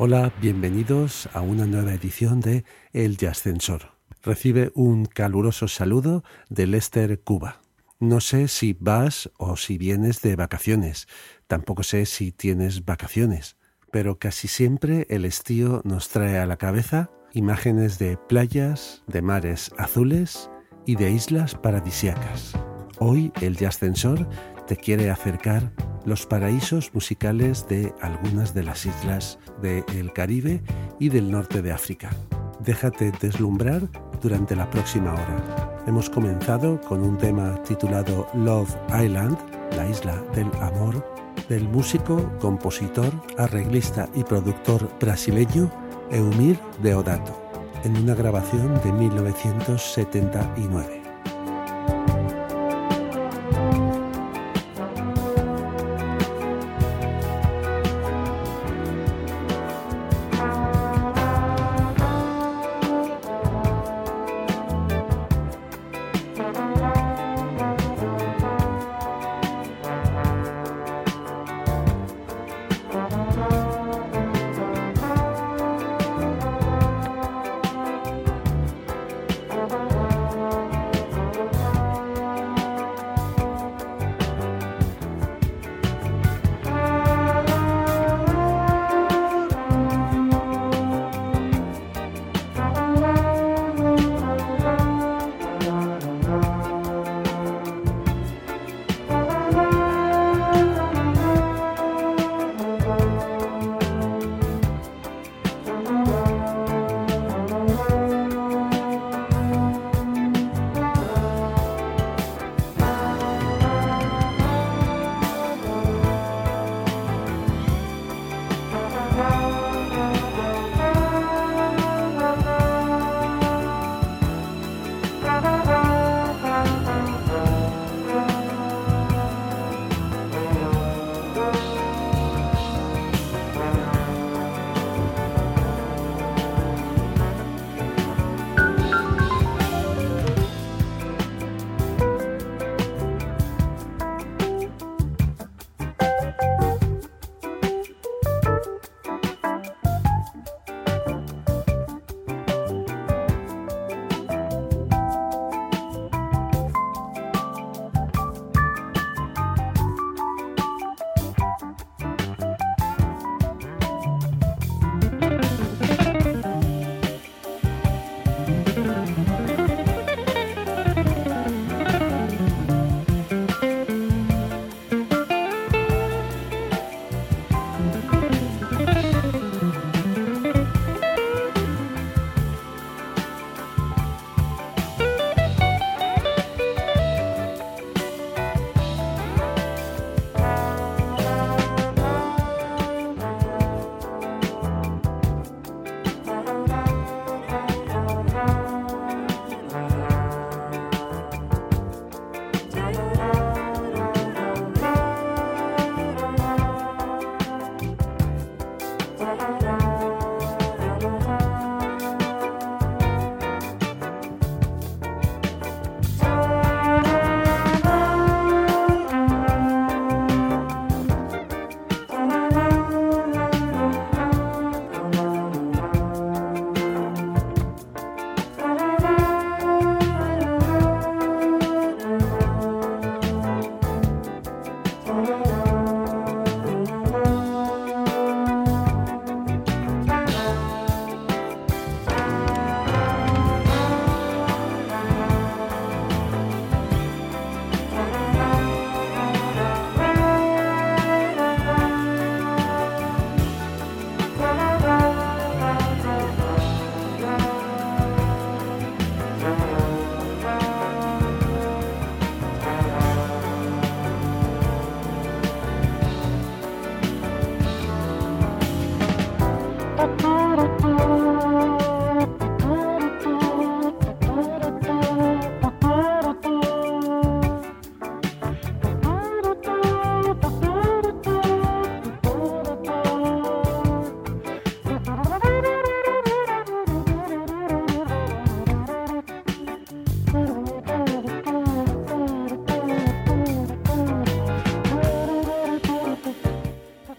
Hola, bienvenidos a una nueva edición de El Ascensor. Recibe un caluroso saludo de Lester, Cuba. No sé si vas o si vienes de vacaciones, tampoco sé si tienes vacaciones, pero casi siempre el estío nos trae a la cabeza imágenes de playas, de mares azules y de islas paradisiacas. Hoy el Ascensor te quiere acercar los paraísos musicales de algunas de las islas del Caribe y del norte de África. Déjate deslumbrar durante la próxima hora. Hemos comenzado con un tema titulado Love Island, la isla del amor, del músico, compositor, arreglista y productor brasileño Eumir Deodato, en una grabación de 1979.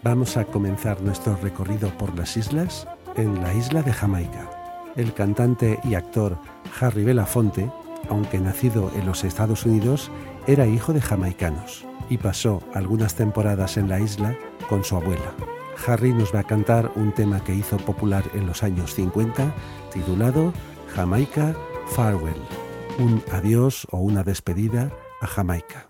Vamos a comenzar nuestro recorrido por las islas en la isla de Jamaica. El cantante y actor Harry Belafonte, aunque nacido en los Estados Unidos, era hijo de jamaicanos y pasó algunas temporadas en la isla con su abuela. Harry nos va a cantar un tema que hizo popular en los años 50, titulado Jamaica Farewell, un adiós o una despedida a Jamaica.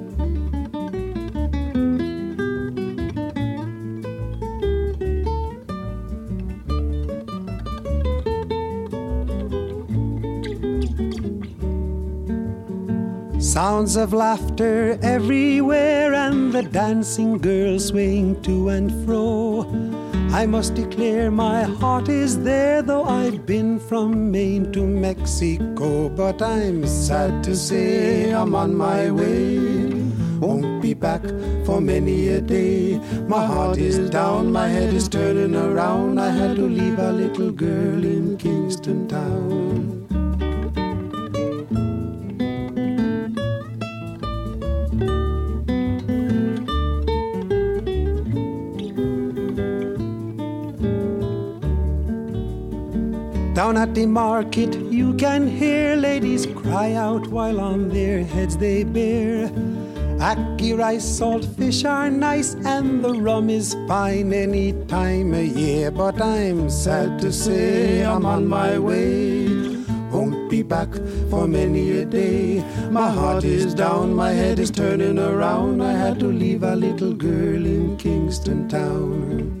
Sounds of laughter everywhere, and the dancing girls swaying to and fro. I must declare my heart is there, though I've been from Maine to Mexico. But I'm sad to say I'm on my way. Won't be back for many a day. My heart is down, my head is turning around. I had to leave a little girl in Kingston Town. Down at the market, you can hear ladies cry out while on their heads they bear. Ackee rice, salt fish are nice, and the rum is fine any time of year. But I'm sad to say I'm on my way. Won't be back for many a day. My heart is down, my head is turning around. I had to leave a little girl in Kingston Town.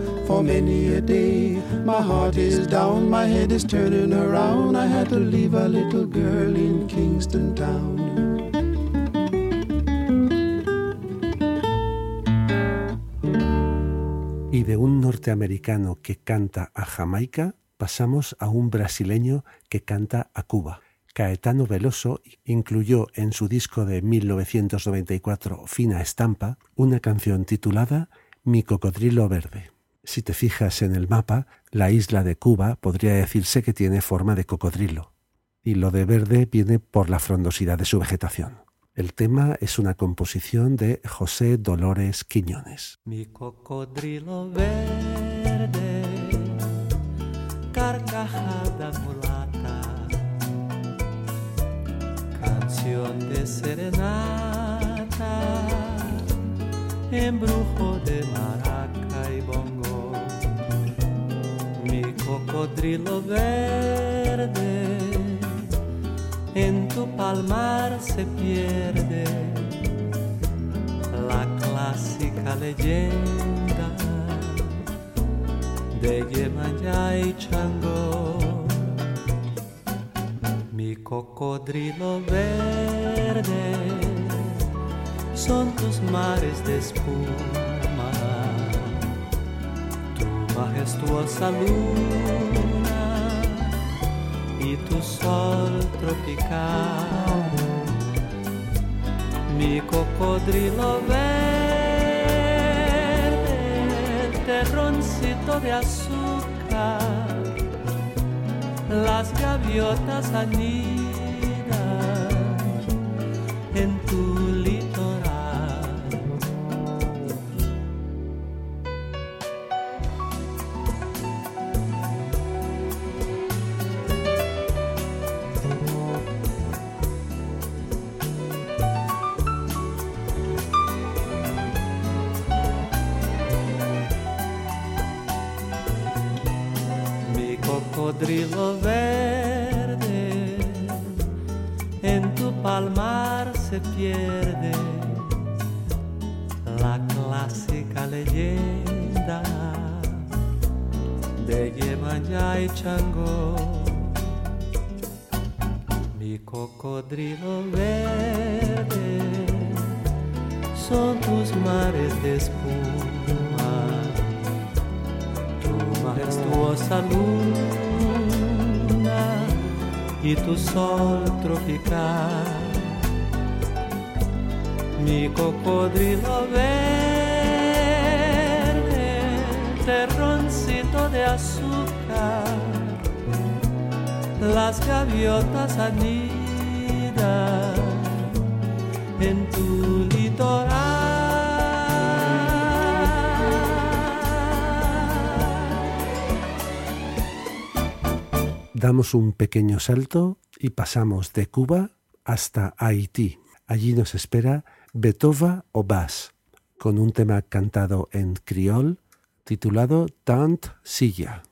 many a day. My heart is down, my head is turning around. I had to leave a little girl in Kingston Town. Y de un norteamericano que canta a Jamaica, pasamos a un brasileño que canta a Cuba. Caetano Veloso incluyó en su disco de 1994 Fina Estampa una canción titulada Mi cocodrilo verde. Si te fijas en el mapa, la isla de Cuba podría decirse que tiene forma de cocodrilo, y lo de verde viene por la frondosidad de su vegetación. El tema es una composición de José Dolores Quiñones. Mi cocodrilo verde, carcajada mulata, canción de serenata, embrujo de maraca cocodrilo verde en tu palmar se pierde la clásica leyenda de Yemayá y Chango. Mi cocodrilo verde son tus mares de espuma, majestuosa luna y tu sol tropical. Mi cocodrilo verde, terroncito de azúcar, las gaviotas anidan Yemaya y Chango. Mi cocodrilo verde son tus mares de espuma tu majestuosa luna y tu sol tropical. Mi cocodrilo verde, terroncito de azúcar, las gaviotas anidan en tu litoral. Damos un pequeño salto y pasamos de Cuba hasta Haití. Allí nos espera Betova o Bass, con un tema cantado en criol titulado Tant Silla.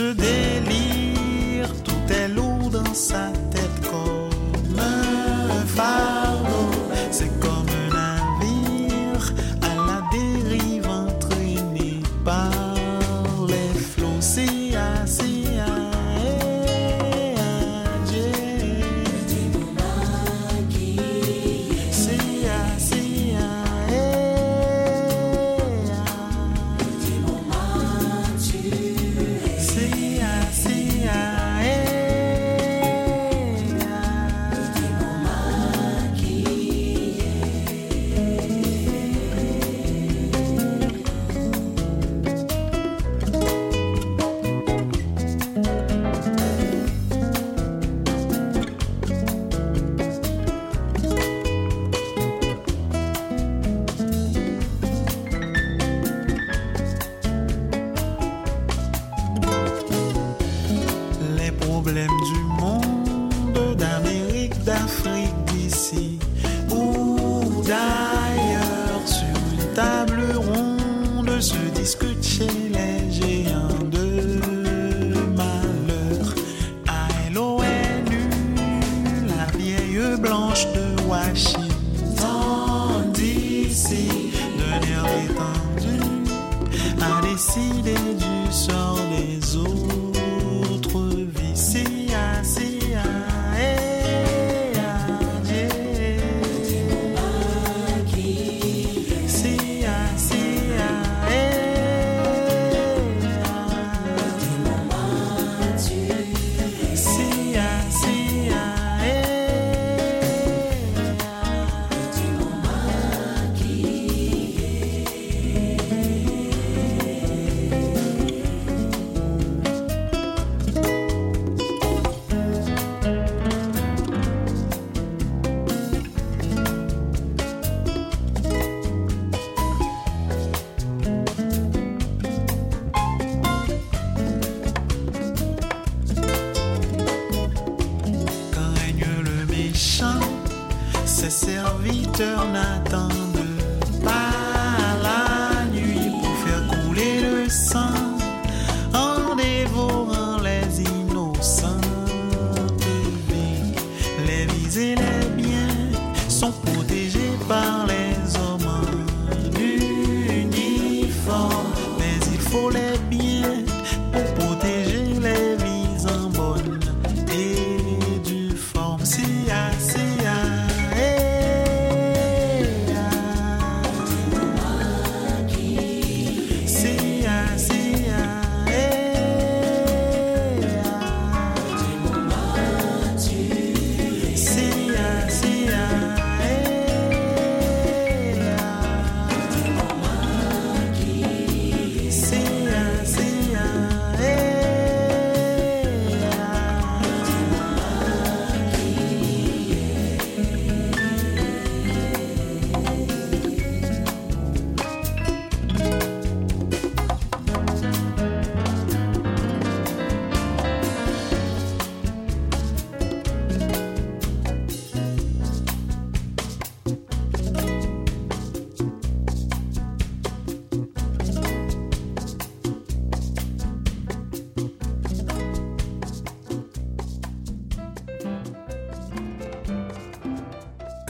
Intense délire, tout est lourd dans sa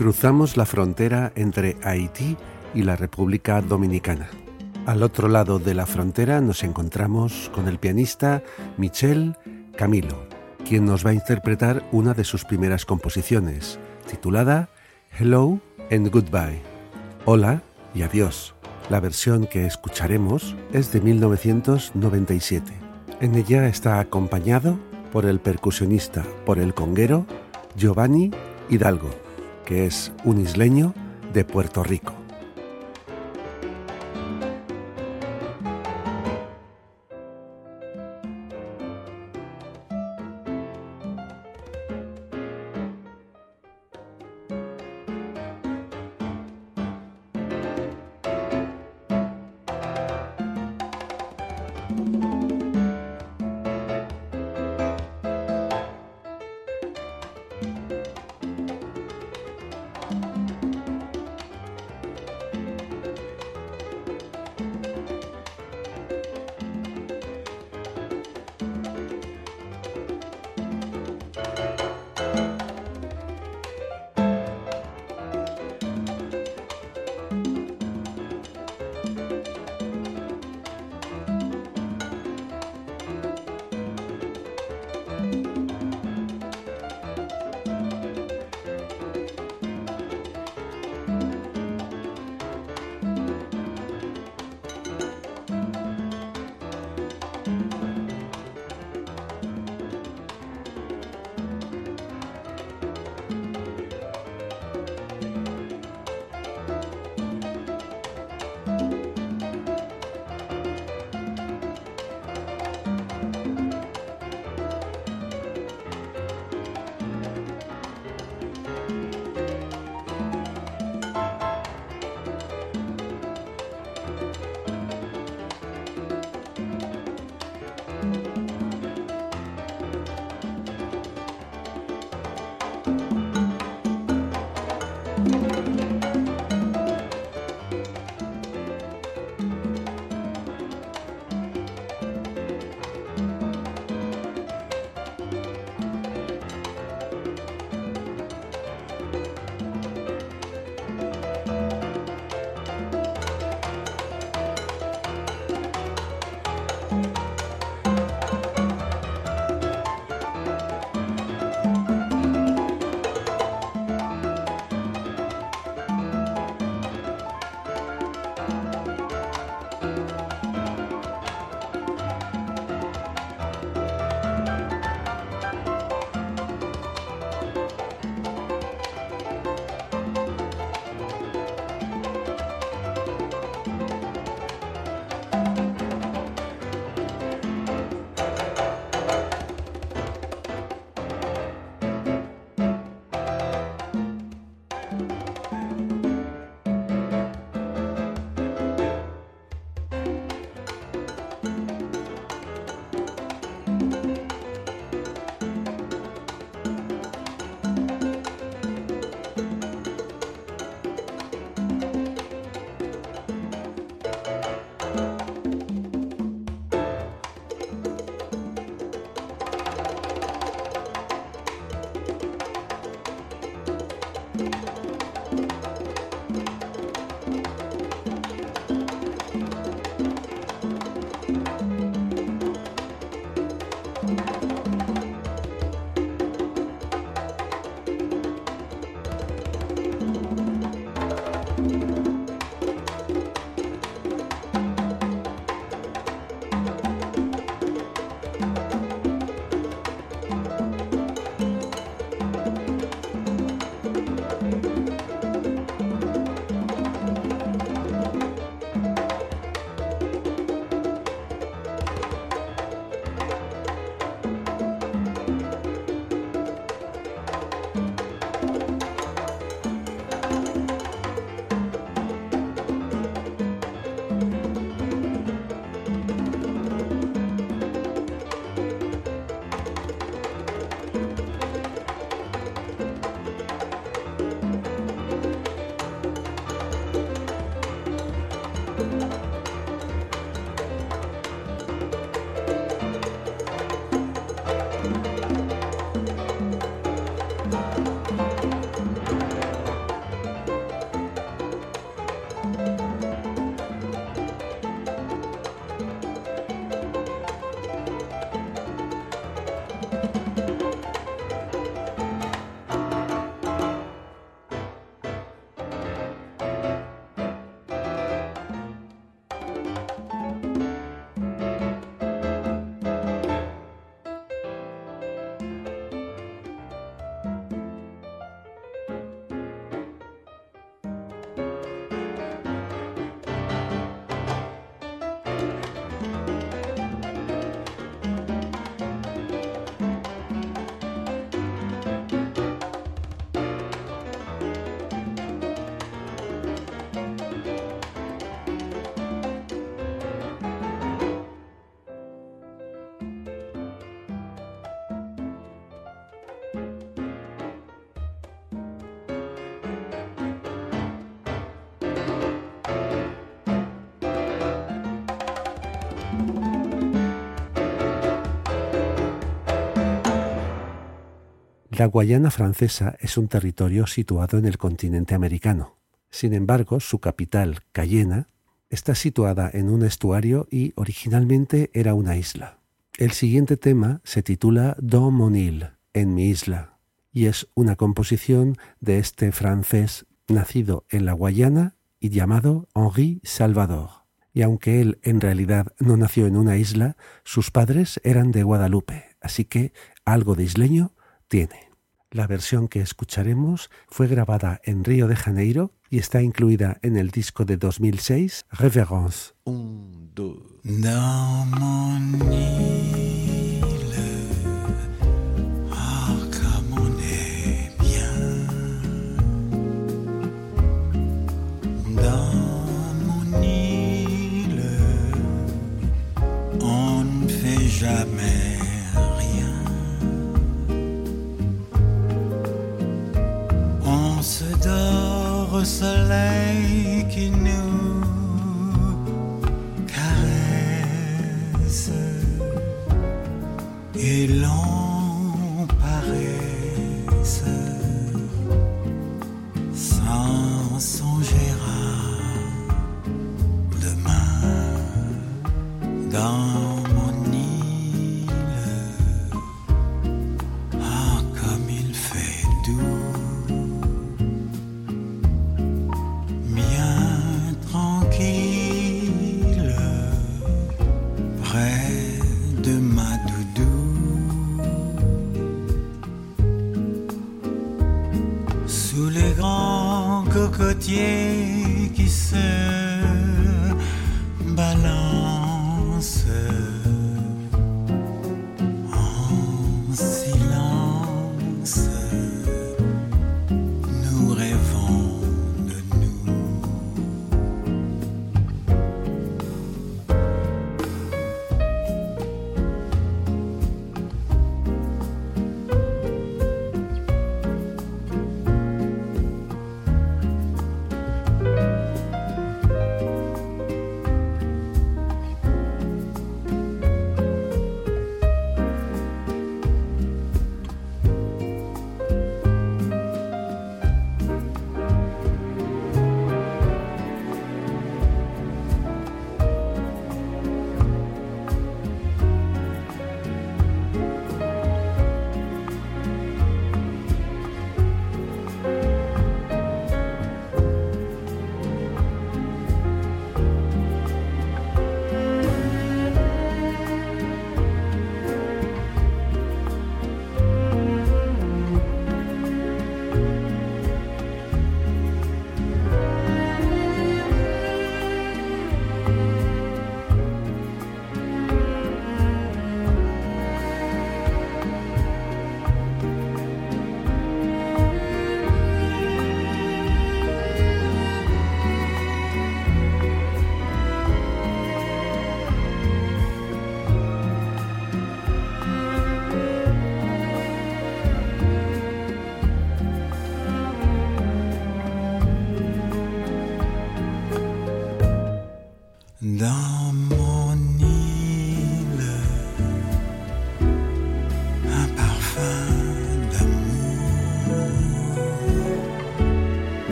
Cruzamos la frontera entre Haití y la República Dominicana. Al otro lado de la frontera nos encontramos con el pianista Michel Camilo, quien nos va a interpretar una de sus primeras composiciones, titulada Hello and Goodbye. Hola y adiós. La versión que escucharemos es de 1997. En ella está acompañado por el percusionista, por el conguero Giovanni Hidalgo, que es un isleño de Puerto Rico. La Guayana francesa es un territorio situado en el continente americano. Sin embargo, su capital, Cayena, está situada en un estuario y originalmente era una isla. El siguiente tema se titula Don mon île, en mi isla, y es una composición de este francés nacido en la Guayana y llamado Henri Salvador. Y aunque él en realidad no nació en una isla, sus padres eran de Guadalupe, así que algo de isleño tiene. La versión que escucharemos fue grabada en Río de Janeiro y está incluida en el disco de 2006 Reverence. Un, dos. Au soleil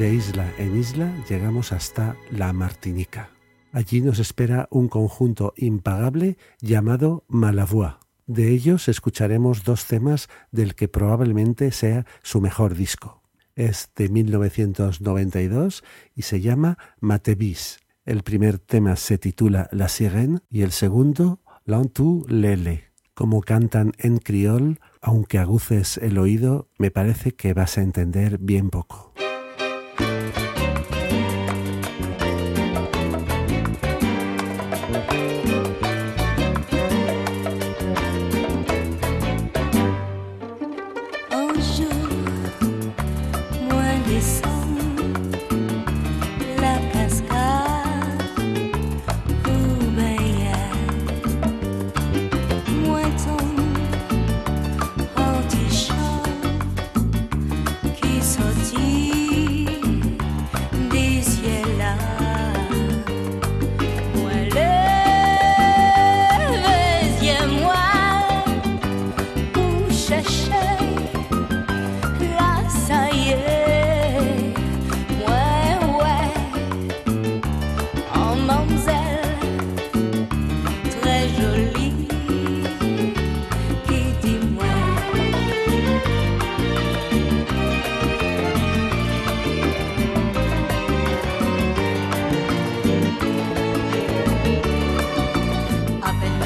de isla en isla llegamos hasta la Martinica. Allí nos espera un conjunto impagable llamado Malavoie. De ellos escucharemos dos temas del que probablemente sea su mejor disco. Es de 1992 y se llama Matevis. El primer tema se titula La Sirène y el segundo L'Antou Lele. Como cantan en criol, aunque aguces el oído, me parece que vas a entender bien poco.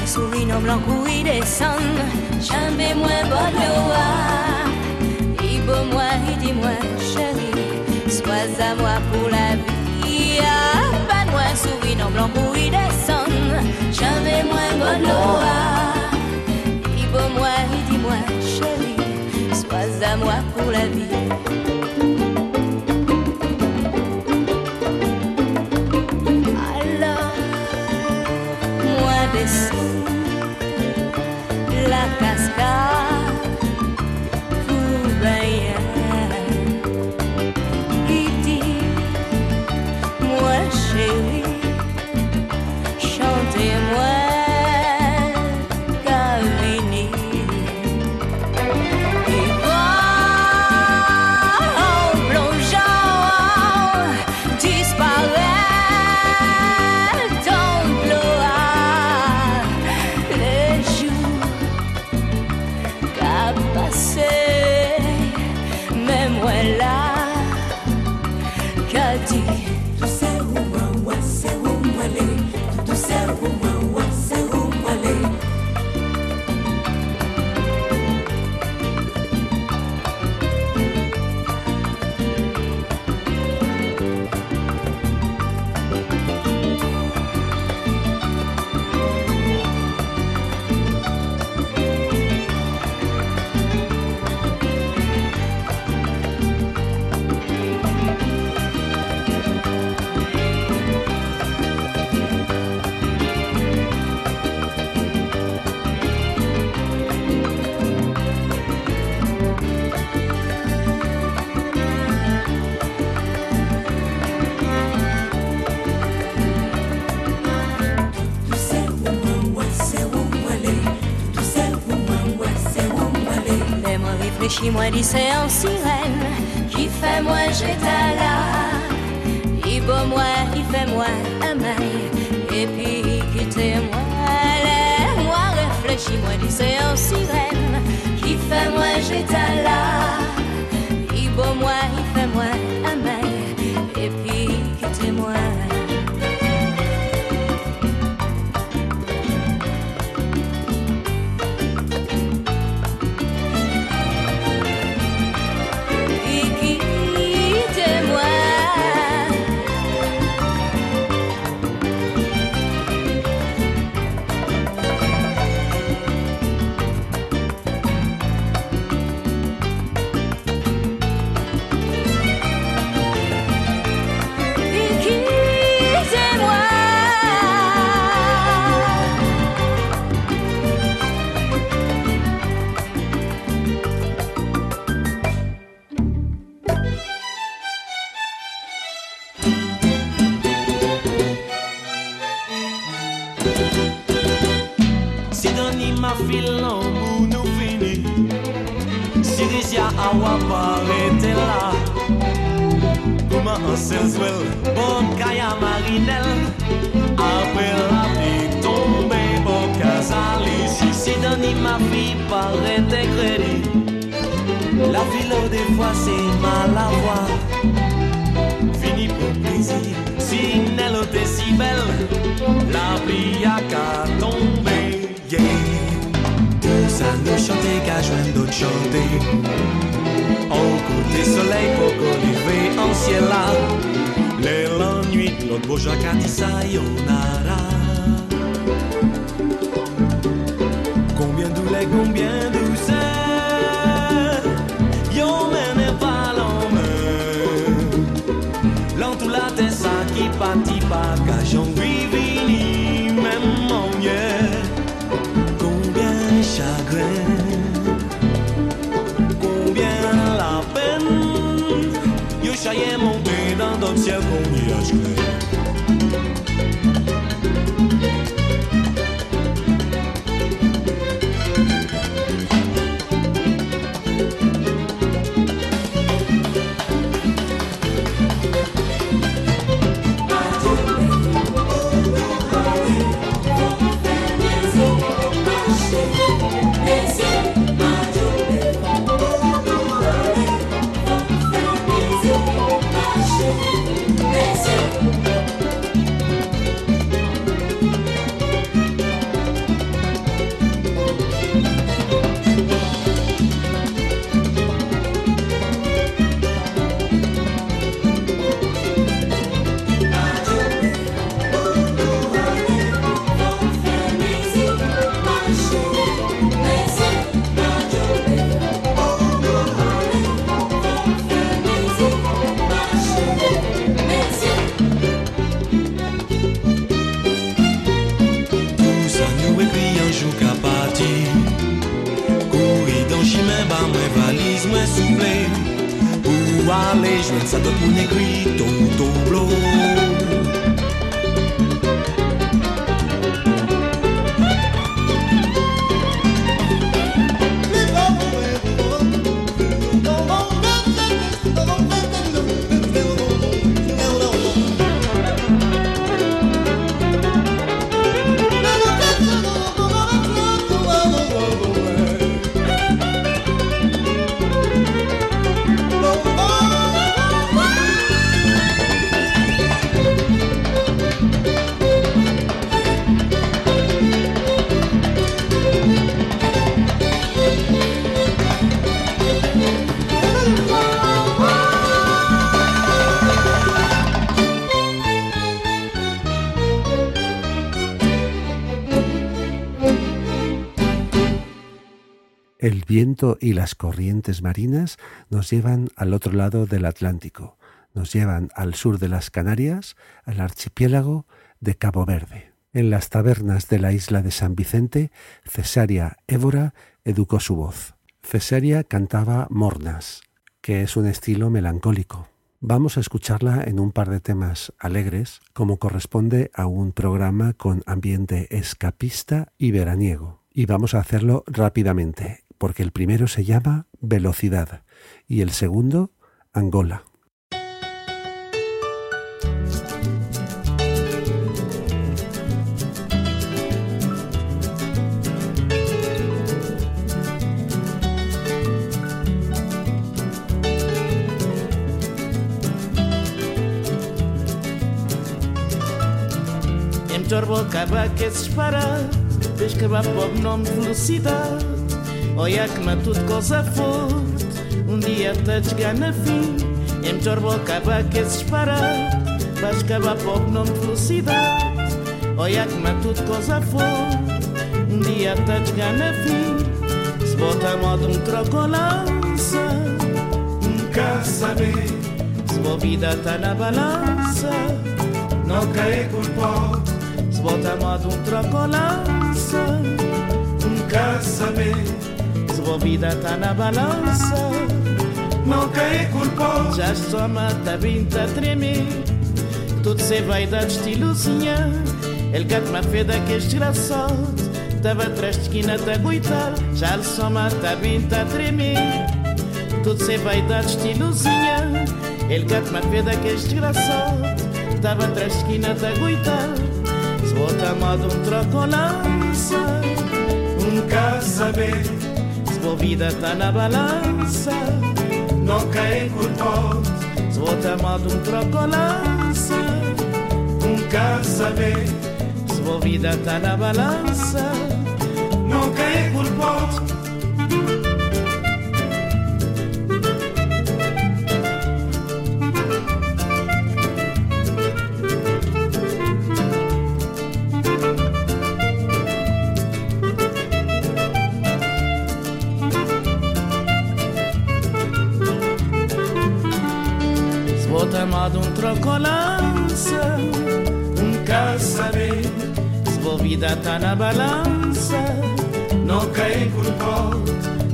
Sourino blanc y descend, jamais moins bonne loi. Et beau moi, et dis-moi, chérie, sois à moi pour la vie. Ah, pas moins Sourino blanc y descend, jamais moins bonne loi. Et beau moi, et dis-moi, chérie, sois à moi pour la vie. C'est en sirène qui fait moi j'étais là. Il beau moi, il fait moi un mail et puis quittez moi. Moi réfléchis moi c'est en sirène qui fait moi j'étais là. Il beau moi, La philo des fois c'est mal à voir. Fini pour plaisir Si elle était si belle. La pluie a qu'à tomber yeah. Ça nous chantait qu'à joindre d'autres chanter. Au côté soleil pour lever en ciel là. La nuit l'autre beau Jacques a dit sayonara much good. Ça donne mon écrit ton tableau y las corrientes marinas nos llevan al otro lado del Atlántico, nos llevan al sur de las Canarias, al archipiélago de Cabo Verde. En las tabernas de la isla de San Vicente, Cesaria Évora educó su voz. Cesaria cantaba mornas, que es un estilo melancólico. Vamos a escucharla en un par de temas alegres, como corresponde a un programa con ambiente escapista y veraniego. Y vamos a hacerlo rápidamente, porque el primero se llama Velocidad y el segundo Angola. Torbo acaba que se espera Desde que vai para o nome velocidade Olha que na tudo coisa forte. Um dia te chegar na fim. Em torbo acaba que se espera Vais acabar para o nome velocidade Olha que na tudo coisa forte. Um dia te chegar na fim. Se bota a modo um troco lança. Nunca saber Se a vida tá na balança. Não cai culpado se bota a modo um troco lança. Nunca saber Se a vida tá na balança. Não cai culpado Já só mata vinta a tremer. Tudo se vai dar estilozinha Ele gato uma feda que é desgraçado Tava atrás de esquina da coitar Já só mata vinta a tremer. Tudo se vai dar estilozinha Ele gato uma pedra que é desgraçado Tava atrás da esquina da guitar Se volta amado um trocolança Nunca saber Boa vida tá na balança. Não cai culpado Se volta amado um trocolança. Nunca saber Se boa vida tá na balança. Não cai culpado vida tá na balança. Não cai culpado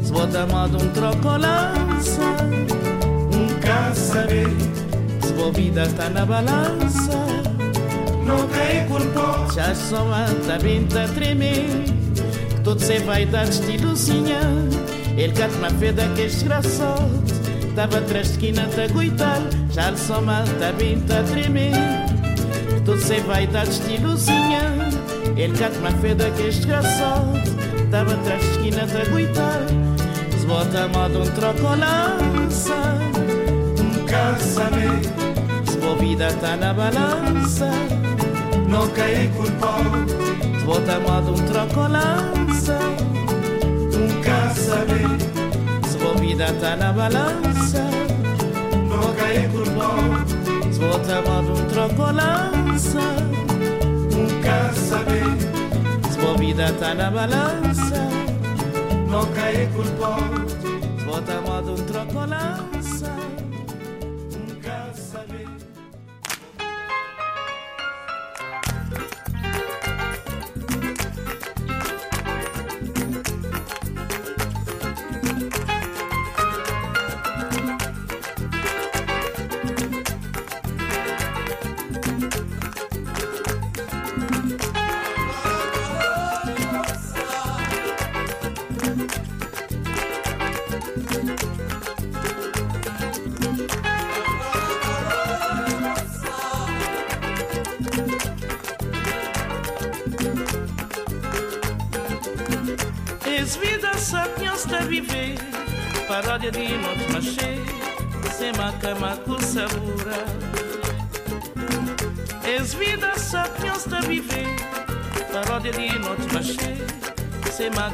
Se boa chamado um trocolança Nunca saber Se vida tá na balança. Não cai culpado Já só tá bem tá tremer. Todo se vai dar estilozinha Ele cata uma feda que é desgraçado Tava atrás de esquina a coitar Já soma, tá bem, tá tremer. Tudo sem vaidade, estilozinha Ele ele cat m-a fe d'aquest grassot, estava esquina a guitar, Se bota mod Um trocolança. Un casament, sbovida Se a balança, não caí por culpot, Se bota mod Um trocolança. Un casament, sbovida Se a balança, Não no por culpot, Se bota mod un trocolança quer saber. Desmovida tá na balança, não cai culpado. Bota modo um trocolão.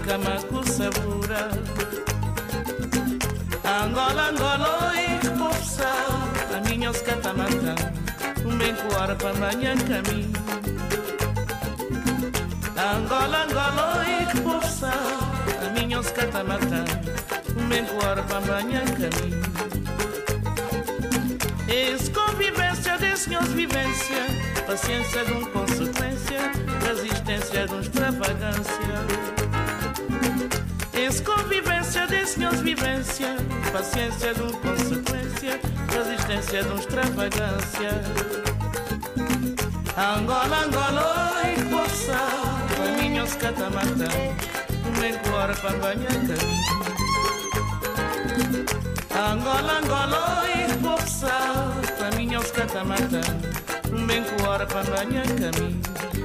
kama kusabura Angola, Angola, e popsa Caminhos catamanta Um bem coar para manhã caminho Angola, Angola, e popsa Caminhos catamanta Um bem coar para manhã caminho Es convivência de nós vivência Paciência de um consequência Resistência de um extravagância. Convivência, disse-nos vivência, paciência de uma consequência, resistência de uma extravagância. Angola, Angola, e poça, caminhos catamata, nem cora para banhar Angola, Angola, e poça, caminhos catamata, nem cora para banhar caminho.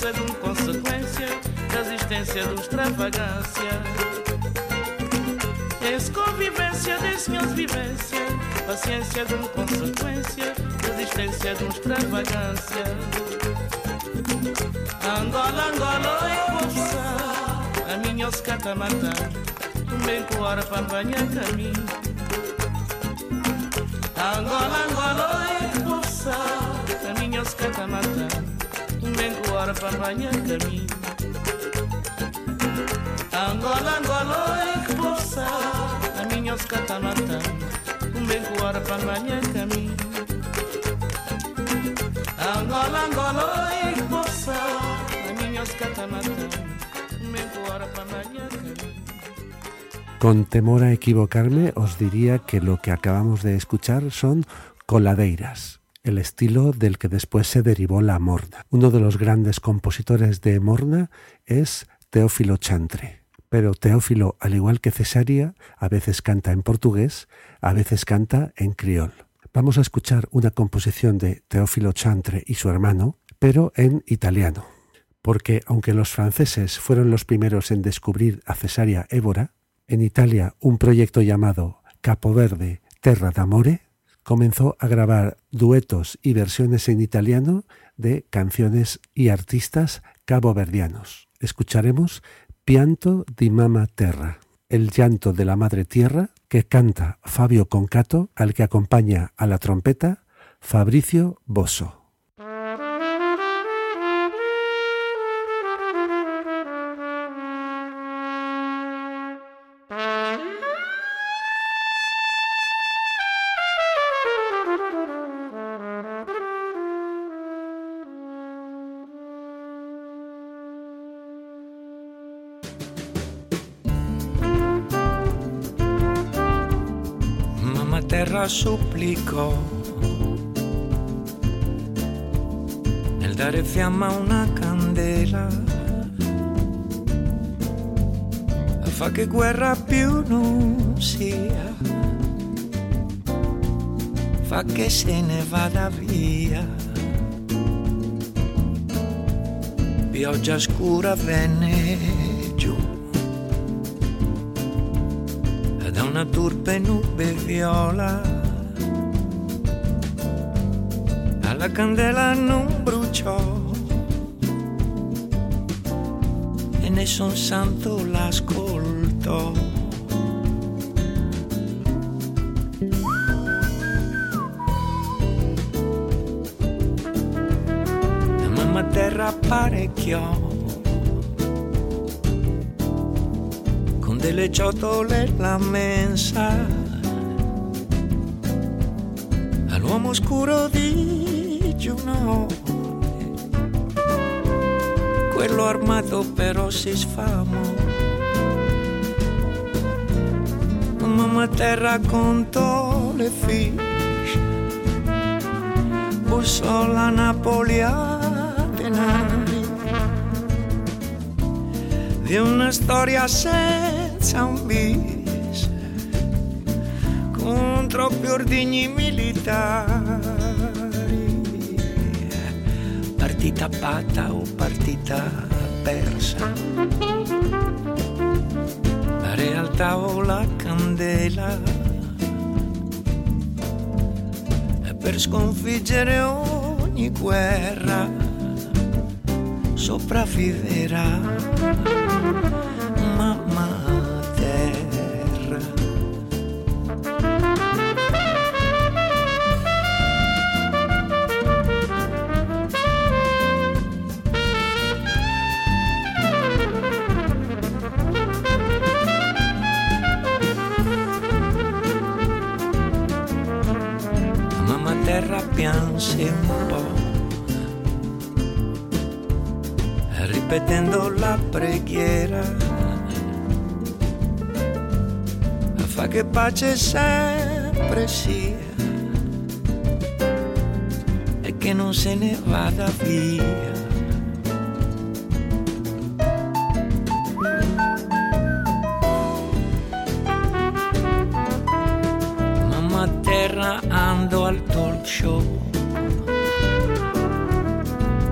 Paciência de uma consequência, resistência de extravagância. Desse convivência, desse minhas vivência. Paciência de uma consequência Resistência de uma extravagância. Angola, Angola, eu vou A minha oscata matar Bem com hora para banhar caminho. Angola, Angola, eu vou A minha oscata matar Para banhar caminho Angola, Angola, possa A minha oscata matando bem com hora para banhar caminho Angola, Angola, possa A minha oscata matando bem com hora para banhar caminho Con temor a equivocarme, os diría que lo que acabamos de escuchar son coladeiras, el estilo del que después se derivó la morna. Uno de los grandes compositores de morna es Teófilo Chantre. Pero Teófilo, al igual que Cesaria, a veces canta en portugués, a veces canta en criol. Vamos a escuchar una composición de Teófilo Chantre y su hermano, pero en italiano. Porque aunque los franceses fueron los primeros en descubrir a Cesaria Évora, en Italia un proyecto llamado Capo Verde Terra d'Amore comenzó a grabar duetos y versiones en italiano de canciones y artistas caboverdianos. Escucharemos Pianto di Mama Terra, el llanto de la Madre Tierra, que canta Fabio Concato, al que acompaña a la trompeta Fabricio Bosso. Terra supplicò. Nel dare fiamma a una candela fa che guerra più non sia fa che se ne vada via. Pioggia scura venne una turpe nube viola. Alla candela non bruciò. E nessun santo l'ascoltò. La mamma terra apparecchiò con delle ciotole la mensa. All'uomo scuro di Giunone quello armato però si sfamò mamma terra contò le fiche bussò la Napoli a denari di una storia senza troppi ordigni militari. Partita fatta o partita persa. La realtà o la candela. E per sconfiggere ogni guerra sopravviverà pace sempre sia e che non se ne vada via. Mamma terra andò al talk show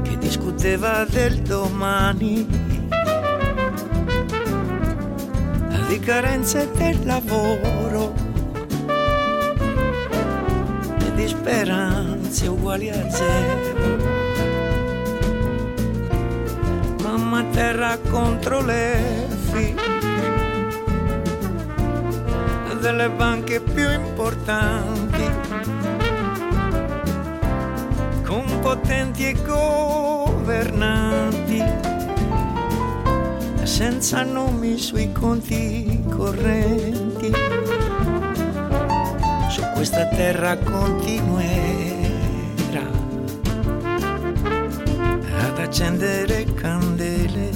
che discuteva del domani di carenze del lavoro speranze uguali a zero. Mamma terra contro le figlie delle banche più importanti, con potenti e governanti, senza nomi sui conti correnti. Su questa terra continuerà accendere candele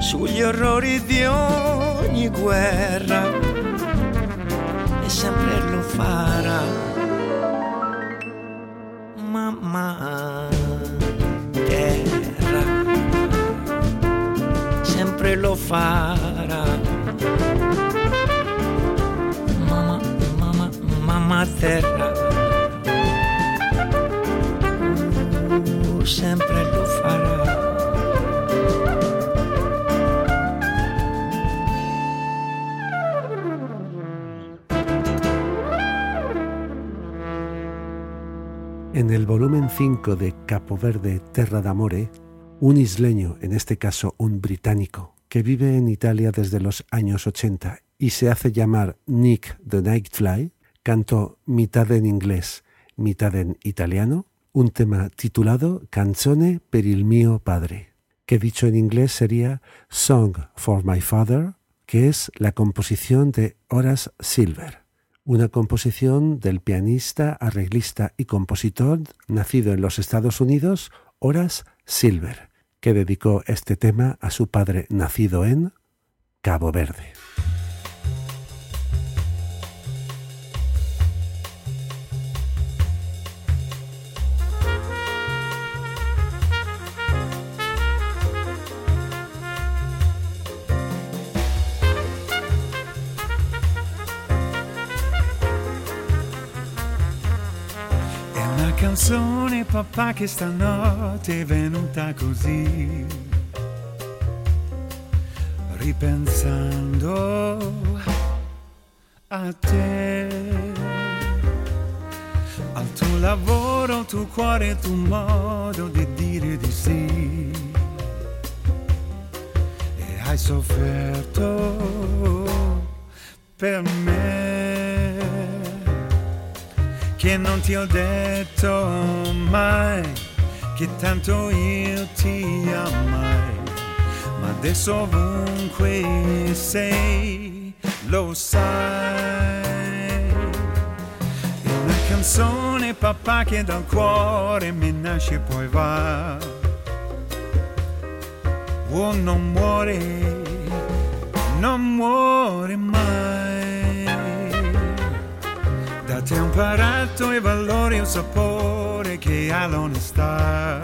sugli orrori di ogni guerra e sempre lo farà. Mamma terra, sempre lo farà. Mamma, mamma, mamma terra. En el volumen 5 de Capo Verde Terra d'Amore, un isleño, en este caso un británico, que vive en Italia desde los años 80 y se hace llamar Nick the Nightfly, cantó mitad en inglés, mitad en italiano, un tema titulado Canzone per il mio padre, que dicho en inglés sería Song for my father, que es la composición de Horace Silver una composición del pianista, arreglista y compositor nacido en los Estados Unidos, Horace Silver, que dedicó este tema a su padre nacido en Cabo Verde. Canzone papà che stanotte è venuta così ripensando a te. Al tuo lavoro, tuo cuore, tuo modo di dire di sì. E hai sofferto per me che non ti ho detto mai che tanto io ti amai, ma adesso ovunque sei lo sai. È una canzone papà che dal cuore mi nasce e poi va. Oh, non muore, non muore mai. Te ho imparato i valori il sapore che ha l'onestà.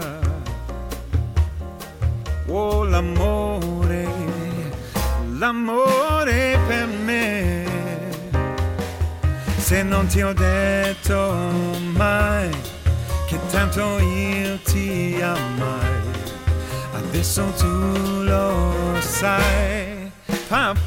Oh, l'amore, l'amore per me. Se non ti ho detto mai che tanto io ti amai, adesso tu lo sai, papà.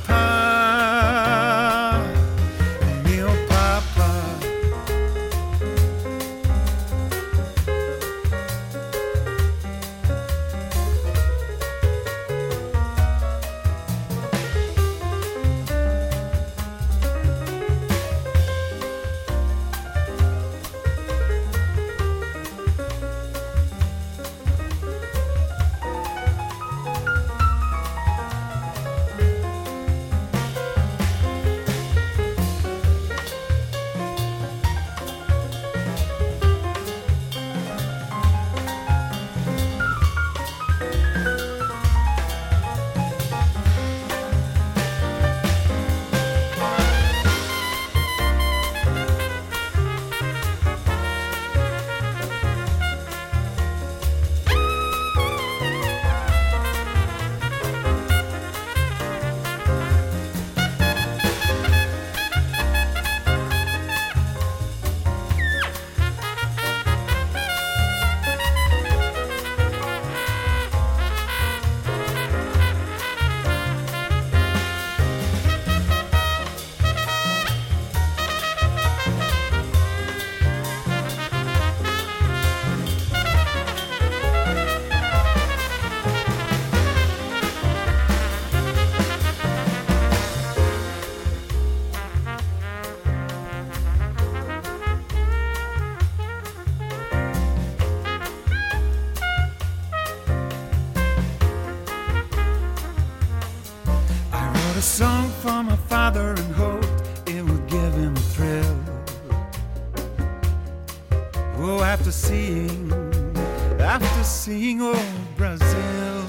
Seeing old oh, Brazil.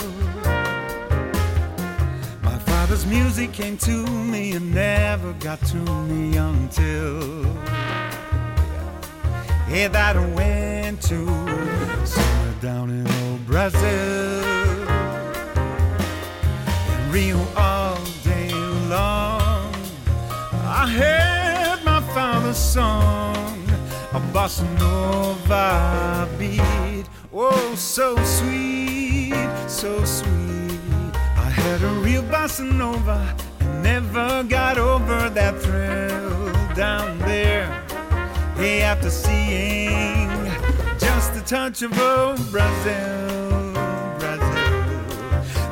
My father's music came to me and never got to me until yeah, that I went to somewhere down in old Brazil. In Rio all day long, I heard my father's song, a bossa nova. Oh, so sweet, so sweet. I had a real bossa nova and never got over that thrill down there. Hey, after seeing just a touch of old Brazil, Brazil.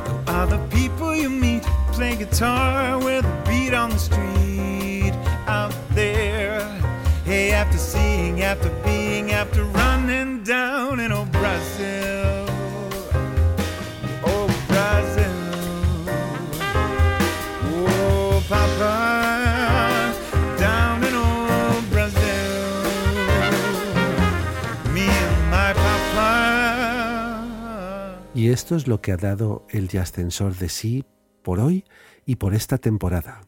The other people you meet play guitar with a beat on the street out there. Hey, after seeing, after being, after running down in esto es lo que ha dado el Ascensor de sí por hoy y por esta temporada.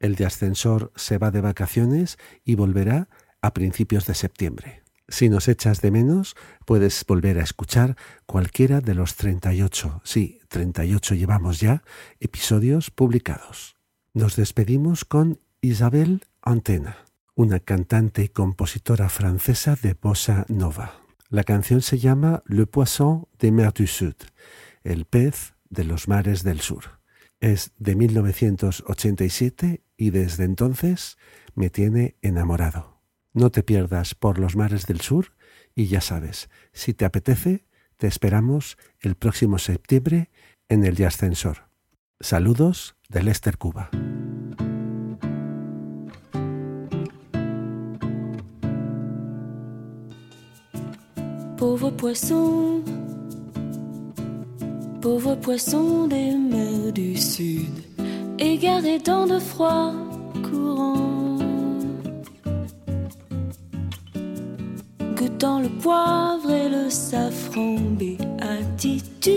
El Ascensor se va de vacaciones y volverá a principios de septiembre. Si nos echas de menos, puedes volver a escuchar cualquiera de los 38, sí, 38 llevamos ya, episodios publicados. Nos despedimos con Isabel Antena, una cantante y compositora francesa de bossa nova. La canción se llama Le Poisson des Mers du Sud, el pez de los mares del sur. Es de 1987 y desde entonces me tiene enamorado. No te pierdas por los mares del sur y ya sabes, si te apetece, te esperamos el próximo septiembre en el Ascensor. Saludos de Lester, Cuba. Pauvre poisson, pauvre poisson des mers du sud, égaré dans de froids courants, goûtant le poivre et le safran, béatitude.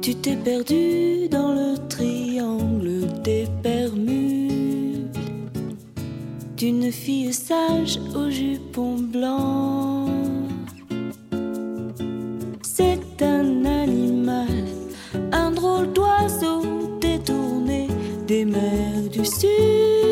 Tu t'es perdu dans le triangle des Bermudes d'une fille sage au jupon blanc. C'est un animal, un drôle d'oiseau détourné des mers du sud.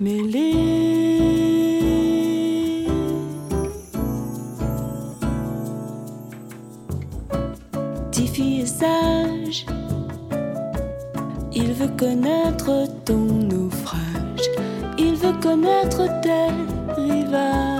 mêlée. Dix filles sage, il veut connaître ton naufrage, il veut connaître tes rivages.